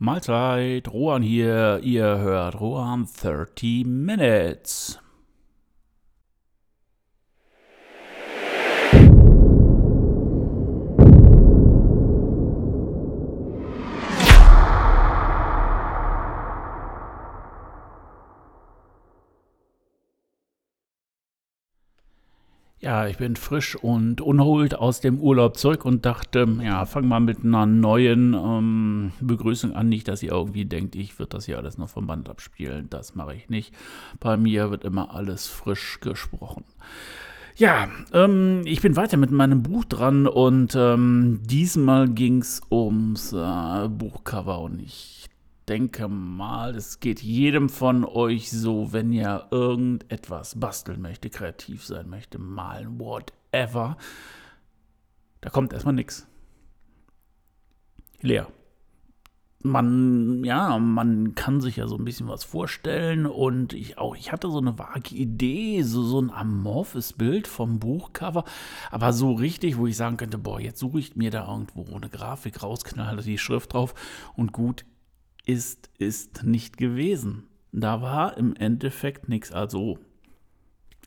Mahlzeit, Rohan hier. Ihr hört Rohan 30 Minutes. Ja, ich bin frisch und unholt aus dem Urlaub zurück und dachte, ja, fang mal mit einer neuen ähm, Begrüßung an. Nicht, dass ihr irgendwie denkt, ich würde das hier alles noch vom Band abspielen. Das mache ich nicht. Bei mir wird immer alles frisch gesprochen. Ja, ähm, ich bin weiter mit meinem Buch dran und ähm, diesmal ging es ums äh, Buchcover und ich denke mal, es geht jedem von euch so, wenn ihr irgendetwas basteln möchte, kreativ sein möchte, malen, whatever. Da kommt erstmal nichts. Leer. Man, ja, man kann sich ja so ein bisschen was vorstellen und ich auch, ich hatte so eine vage Idee, so, so ein amorphes Bild vom Buchcover, aber so richtig, wo ich sagen könnte, boah, jetzt suche ich mir da irgendwo eine Grafik rausknalle die Schrift drauf und gut ist, ist nicht gewesen. Da war im Endeffekt nichts. Also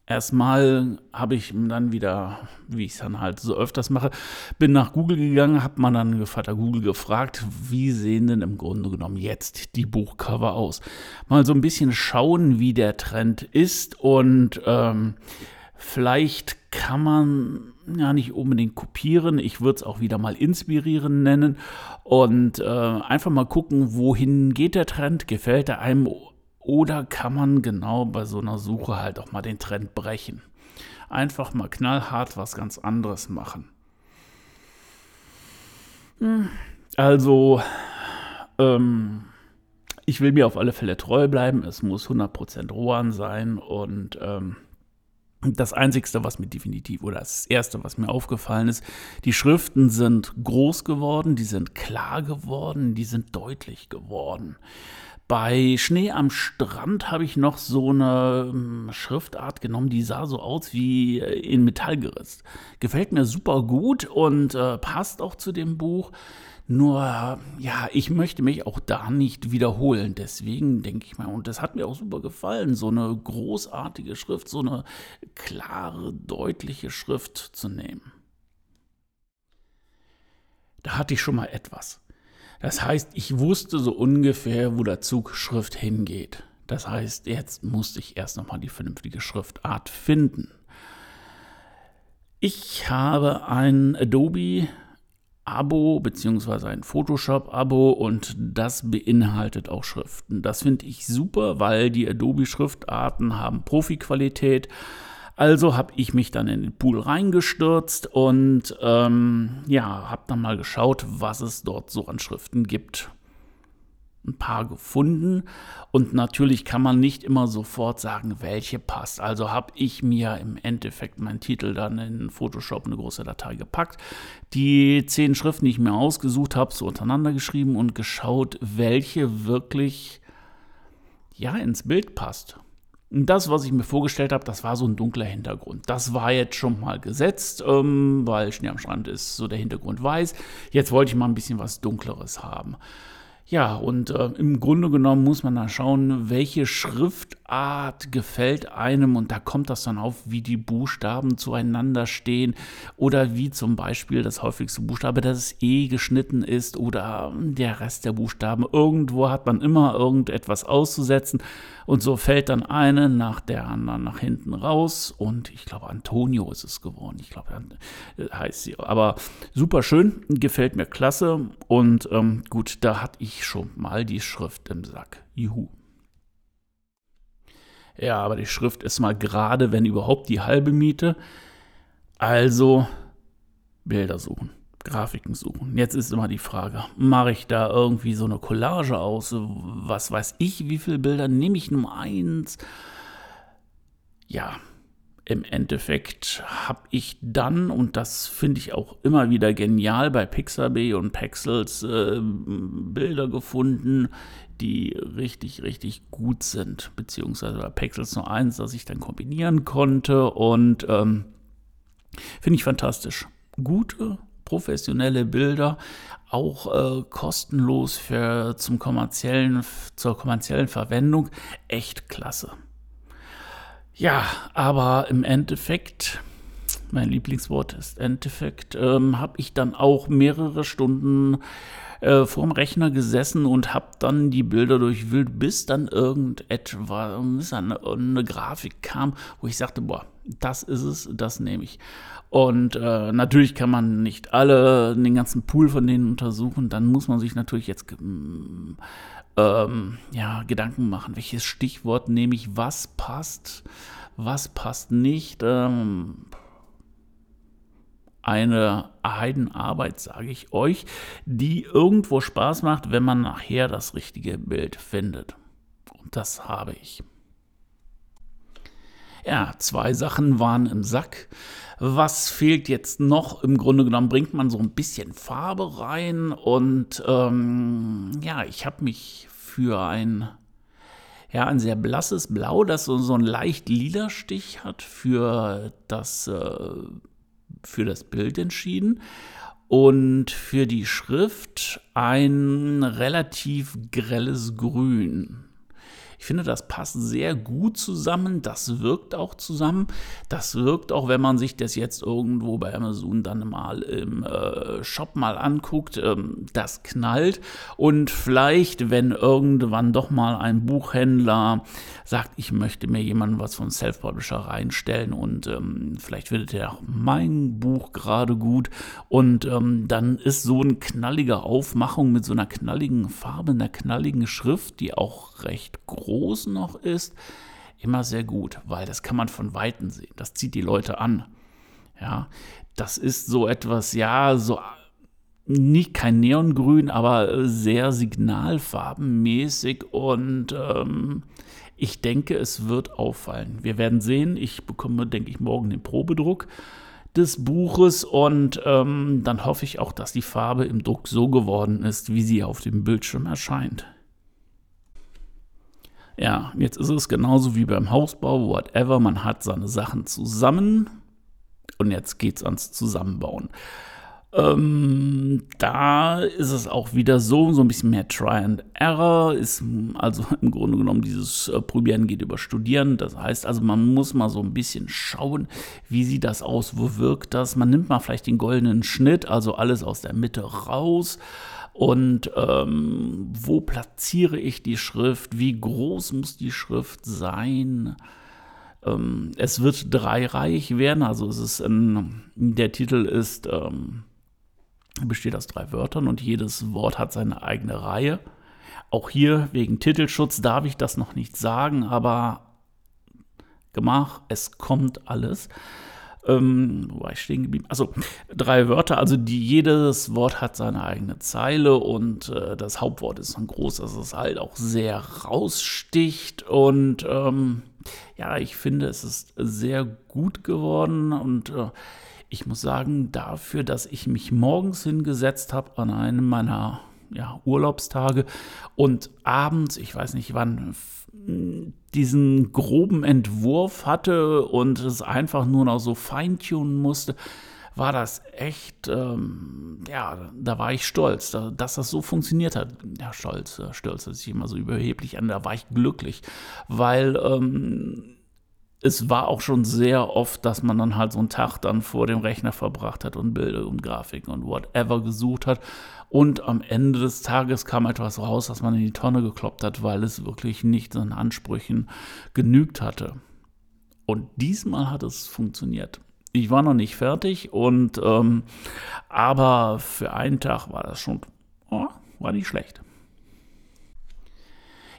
erstmal habe ich dann wieder, wie ich es dann halt so öfters mache, bin nach Google gegangen, habe man dann Vater Google gefragt, wie sehen denn im Grunde genommen jetzt die Buchcover aus? Mal so ein bisschen schauen, wie der Trend ist und ähm, vielleicht kann man ja nicht unbedingt kopieren. Ich würde es auch wieder mal inspirieren nennen und äh, einfach mal gucken, wohin geht der Trend, gefällt er einem oder kann man genau bei so einer Suche halt auch mal den Trend brechen. Einfach mal knallhart was ganz anderes machen. Hm, also, ähm, ich will mir auf alle Fälle treu bleiben. Es muss 100% Rohan sein und ähm, das Einzigste, was mir definitiv, oder das Erste, was mir aufgefallen ist, die Schriften sind groß geworden, die sind klar geworden, die sind deutlich geworden. Bei Schnee am Strand habe ich noch so eine ähm, Schriftart genommen, die sah so aus wie äh, in Metall geritzt. Gefällt mir super gut und äh, passt auch zu dem Buch. Nur, ja, ich möchte mich auch da nicht wiederholen. Deswegen denke ich mal, und das hat mir auch super gefallen, so eine großartige Schrift, so eine klare, deutliche Schrift zu nehmen. Da hatte ich schon mal etwas. Das heißt, ich wusste so ungefähr, wo der Zug Schrift hingeht. Das heißt, jetzt musste ich erst nochmal die vernünftige Schriftart finden. Ich habe ein Adobe Abo beziehungsweise ein Photoshop-Abo und das beinhaltet auch Schriften. Das finde ich super, weil die Adobe-Schriftarten haben Profi-Qualität. Also habe ich mich dann in den Pool reingestürzt und ähm, ja, habe dann mal geschaut, was es dort so an Schriften gibt ein paar gefunden und natürlich kann man nicht immer sofort sagen, welche passt. Also habe ich mir im Endeffekt meinen Titel dann in Photoshop eine große Datei gepackt, die zehn Schriften, die ich mir ausgesucht habe, so untereinander geschrieben und geschaut, welche wirklich ja ins Bild passt. Und das, was ich mir vorgestellt habe, das war so ein dunkler Hintergrund. Das war jetzt schon mal gesetzt, ähm, weil Schnee am Strand ist so der Hintergrund weiß. Jetzt wollte ich mal ein bisschen was Dunkleres haben. Ja, und äh, im Grunde genommen muss man da schauen, welche Schriftart gefällt einem und da kommt das dann auf, wie die Buchstaben zueinander stehen oder wie zum Beispiel das häufigste Buchstabe, dass es E geschnitten ist oder der Rest der Buchstaben. Irgendwo hat man immer irgendetwas auszusetzen und so fällt dann eine nach der anderen nach hinten raus und ich glaube Antonio ist es geworden, ich glaube äh, heißt sie, aber super schön, gefällt mir klasse und ähm, gut, da hatte ich schon mal die Schrift im Sack. Juhu. Ja, aber die Schrift ist mal gerade, wenn überhaupt, die halbe Miete. Also Bilder suchen, Grafiken suchen. Jetzt ist immer die Frage, mache ich da irgendwie so eine Collage aus? Was weiß ich, wie viele Bilder nehme ich nur eins? Ja, im Endeffekt habe ich dann, und das finde ich auch immer wieder genial, bei Pixabay und Pexels äh, Bilder gefunden, die richtig, richtig gut sind. Beziehungsweise bei Pexels nur eins, das ich dann kombinieren konnte. Und ähm, finde ich fantastisch. Gute professionelle Bilder, auch äh, kostenlos für zum kommerziellen, zur kommerziellen Verwendung. Echt klasse. Ja, aber im Endeffekt, mein Lieblingswort ist Endeffekt, ähm, habe ich dann auch mehrere Stunden äh, vorm Rechner gesessen und habe dann die Bilder durchwühlt, bis dann irgendetwas, bis eine, eine Grafik kam, wo ich sagte, boah, das ist es, das nehme ich. Und äh, natürlich kann man nicht alle, den ganzen Pool von denen untersuchen. Dann muss man sich natürlich jetzt mm, ähm, ja, Gedanken machen, welches Stichwort nehme ich, was passt, was passt nicht. Ähm, eine Heidenarbeit, sage ich euch, die irgendwo Spaß macht, wenn man nachher das richtige Bild findet. Und das habe ich. Ja, zwei Sachen waren im Sack. Was fehlt jetzt noch? Im Grunde genommen bringt man so ein bisschen Farbe rein und ähm, ja, ich habe mich für ein ja, ein sehr blasses Blau, das so, so einen leicht lila Stich hat, für das, äh, für das Bild entschieden. Und für die Schrift ein relativ grelles Grün. Ich finde, das passt sehr gut zusammen. Das wirkt auch zusammen. Das wirkt auch, wenn man sich das jetzt irgendwo bei Amazon dann mal im äh, Shop mal anguckt. Ähm, das knallt. Und vielleicht, wenn irgendwann doch mal ein Buchhändler sagt, ich möchte mir jemanden was von Self-Publisher reinstellen und ähm, vielleicht findet er auch mein Buch gerade gut. Und ähm, dann ist so eine knallige Aufmachung mit so einer knalligen Farbe, einer knalligen Schrift, die auch recht groß groß noch ist, immer sehr gut, weil das kann man von Weitem sehen. Das zieht die Leute an. Ja, das ist so etwas, ja, so nicht kein Neongrün, aber sehr signalfarbenmäßig und ähm, ich denke, es wird auffallen. Wir werden sehen. Ich bekomme, denke ich, morgen den Probedruck des Buches und ähm, dann hoffe ich auch, dass die Farbe im Druck so geworden ist, wie sie auf dem Bildschirm erscheint. Ja, jetzt ist es genauso wie beim Hausbau, whatever, man hat seine Sachen zusammen und jetzt geht es ans Zusammenbauen. Ähm, da ist es auch wieder so, so ein bisschen mehr Try and Error, ist also im Grunde genommen dieses äh, Probieren geht über Studieren. Das heißt also, man muss mal so ein bisschen schauen, wie sieht das aus, wo wirkt das. Man nimmt mal vielleicht den goldenen Schnitt, also alles aus der Mitte raus und ähm, wo platziere ich die Schrift, wie groß muss die Schrift sein. Ähm, es wird dreireich werden, also es ist ein, der Titel ist, ähm, besteht aus drei Wörtern und jedes Wort hat seine eigene Reihe. Auch hier wegen Titelschutz darf ich das noch nicht sagen, aber Gemach, es kommt alles. Ähm, wo war ich stehen geblieben? Also drei Wörter, also die, jedes Wort hat seine eigene Zeile und äh, das Hauptwort ist dann groß, dass es halt auch sehr raussticht und ähm, ja, ich finde, es ist sehr gut geworden und äh, ich muss sagen, dafür, dass ich mich morgens hingesetzt habe an einem meiner ja, Urlaubstage und abends, ich weiß nicht wann, diesen groben Entwurf hatte und es einfach nur noch so feintunen musste, war das echt, ähm, ja, da war ich stolz, da, dass das so funktioniert hat. Ja, stolz, äh, stolz hört sich immer so überheblich an, da war ich glücklich, weil ähm, es war auch schon sehr oft, dass man dann halt so einen Tag dann vor dem Rechner verbracht hat und Bilder und Grafiken und whatever gesucht hat. Und am Ende des Tages kam etwas raus, das man in die Tonne gekloppt hat, weil es wirklich nicht seinen Ansprüchen genügt hatte. Und diesmal hat es funktioniert. Ich war noch nicht fertig und ähm, aber für einen Tag war das schon, oh, war nicht schlecht.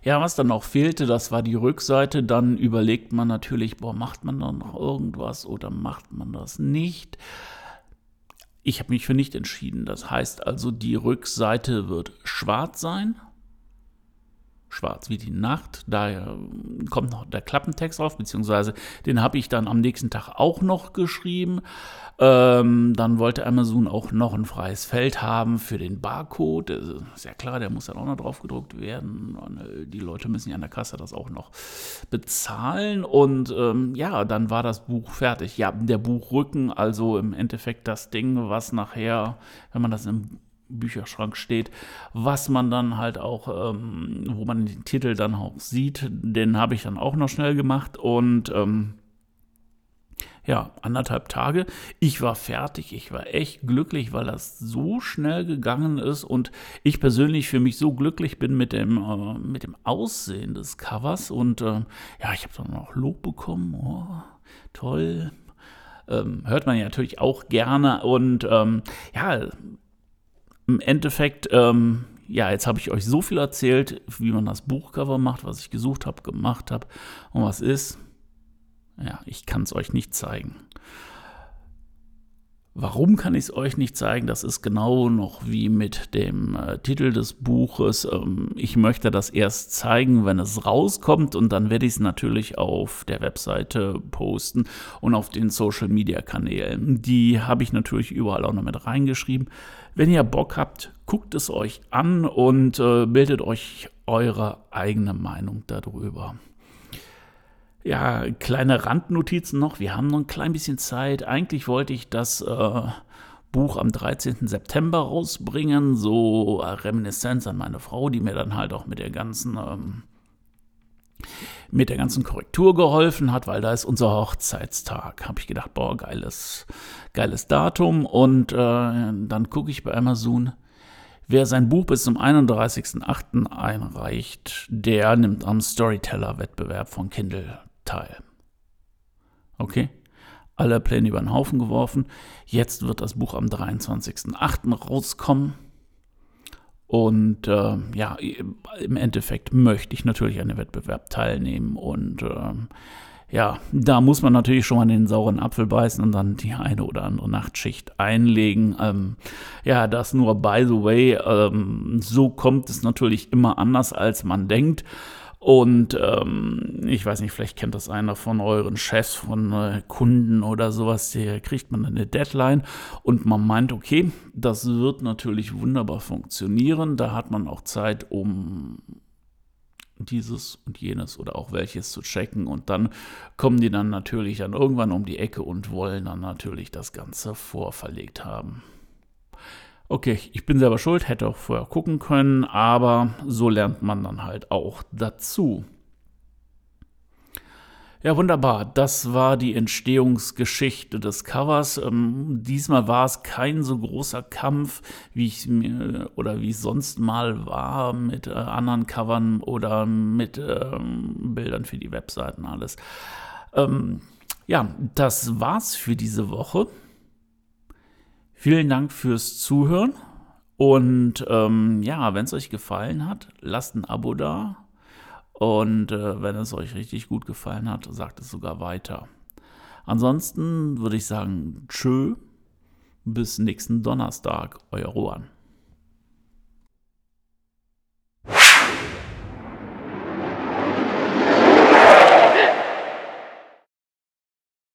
Ja, was dann noch fehlte, das war die Rückseite. Dann überlegt man natürlich, boah, macht man da noch irgendwas oder macht man das nicht? Ich habe mich für nicht entschieden. Das heißt also, die Rückseite wird schwarz sein. Schwarz wie die Nacht. Da kommt noch der Klappentext drauf, beziehungsweise den habe ich dann am nächsten Tag auch noch geschrieben. Ähm, dann wollte Amazon auch noch ein freies Feld haben für den Barcode. Ist ja klar, der muss dann auch noch drauf gedruckt werden. Und, äh, die Leute müssen ja an der Kasse das auch noch bezahlen. Und ähm, ja, dann war das Buch fertig. Ja, der Buchrücken, also im Endeffekt das Ding, was nachher, wenn man das im Bücherschrank steht, was man dann halt auch, ähm, wo man den Titel dann auch sieht, den habe ich dann auch noch schnell gemacht und ähm, ja, anderthalb Tage. Ich war fertig, ich war echt glücklich, weil das so schnell gegangen ist und ich persönlich für mich so glücklich bin mit dem, äh, mit dem Aussehen des Covers und äh, ja, ich habe dann auch Lob bekommen. Oh, toll. Ähm, hört man ja natürlich auch gerne und ähm, ja, im Endeffekt, ähm, ja, jetzt habe ich euch so viel erzählt, wie man das Buchcover macht, was ich gesucht habe, gemacht habe und was ist. Ja, ich kann es euch nicht zeigen. Warum kann ich es euch nicht zeigen? Das ist genau noch wie mit dem äh, Titel des Buches. Ähm, ich möchte das erst zeigen, wenn es rauskommt und dann werde ich es natürlich auf der Webseite posten und auf den Social Media Kanälen. Die habe ich natürlich überall auch noch mit reingeschrieben. Wenn ihr Bock habt, guckt es euch an und äh, bildet euch eure eigene Meinung darüber. Ja, kleine Randnotizen noch. Wir haben noch ein klein bisschen Zeit. Eigentlich wollte ich das äh, Buch am 13. September rausbringen. So äh, Reminiszenz an meine Frau, die mir dann halt auch mit der ganzen. Ähm, mit der ganzen Korrektur geholfen hat, weil da ist unser Hochzeitstag. Habe ich gedacht, boah, geiles, geiles Datum. Und äh, dann gucke ich bei Amazon, wer sein Buch bis zum 31.08. einreicht, der nimmt am Storyteller-Wettbewerb von Kindle Teil. Okay? Alle Pläne über den Haufen geworfen. Jetzt wird das Buch am 23.08. rauskommen. Und äh, ja, im Endeffekt möchte ich natürlich an dem Wettbewerb teilnehmen. Und äh, ja, da muss man natürlich schon mal den sauren Apfel beißen und dann die eine oder andere Nachtschicht einlegen. Ähm, ja, das nur by the way. Ähm, so kommt es natürlich immer anders, als man denkt. Und ähm, ich weiß nicht, vielleicht kennt das einer von euren Chefs, von äh, Kunden oder sowas, der kriegt man eine Deadline und man meint, okay, das wird natürlich wunderbar funktionieren. Da hat man auch Zeit, um dieses und jenes oder auch welches zu checken. Und dann kommen die dann natürlich dann irgendwann um die Ecke und wollen dann natürlich das Ganze vorverlegt haben okay, ich bin selber schuld, hätte auch vorher gucken können, aber so lernt man dann halt auch dazu. Ja, wunderbar. Das war die Entstehungsgeschichte des Covers. Ähm, diesmal war es kein so großer Kampf, wie ich mir oder wie es sonst mal war mit äh, anderen Covern oder mit ähm, Bildern für die Webseiten alles. Ähm, ja, das war's für diese Woche. Vielen Dank fürs Zuhören. Und ähm, ja, wenn es euch gefallen hat, lasst ein Abo da. Und äh, wenn es euch richtig gut gefallen hat, sagt es sogar weiter. Ansonsten würde ich sagen, tschö, bis nächsten Donnerstag, euer Rohan.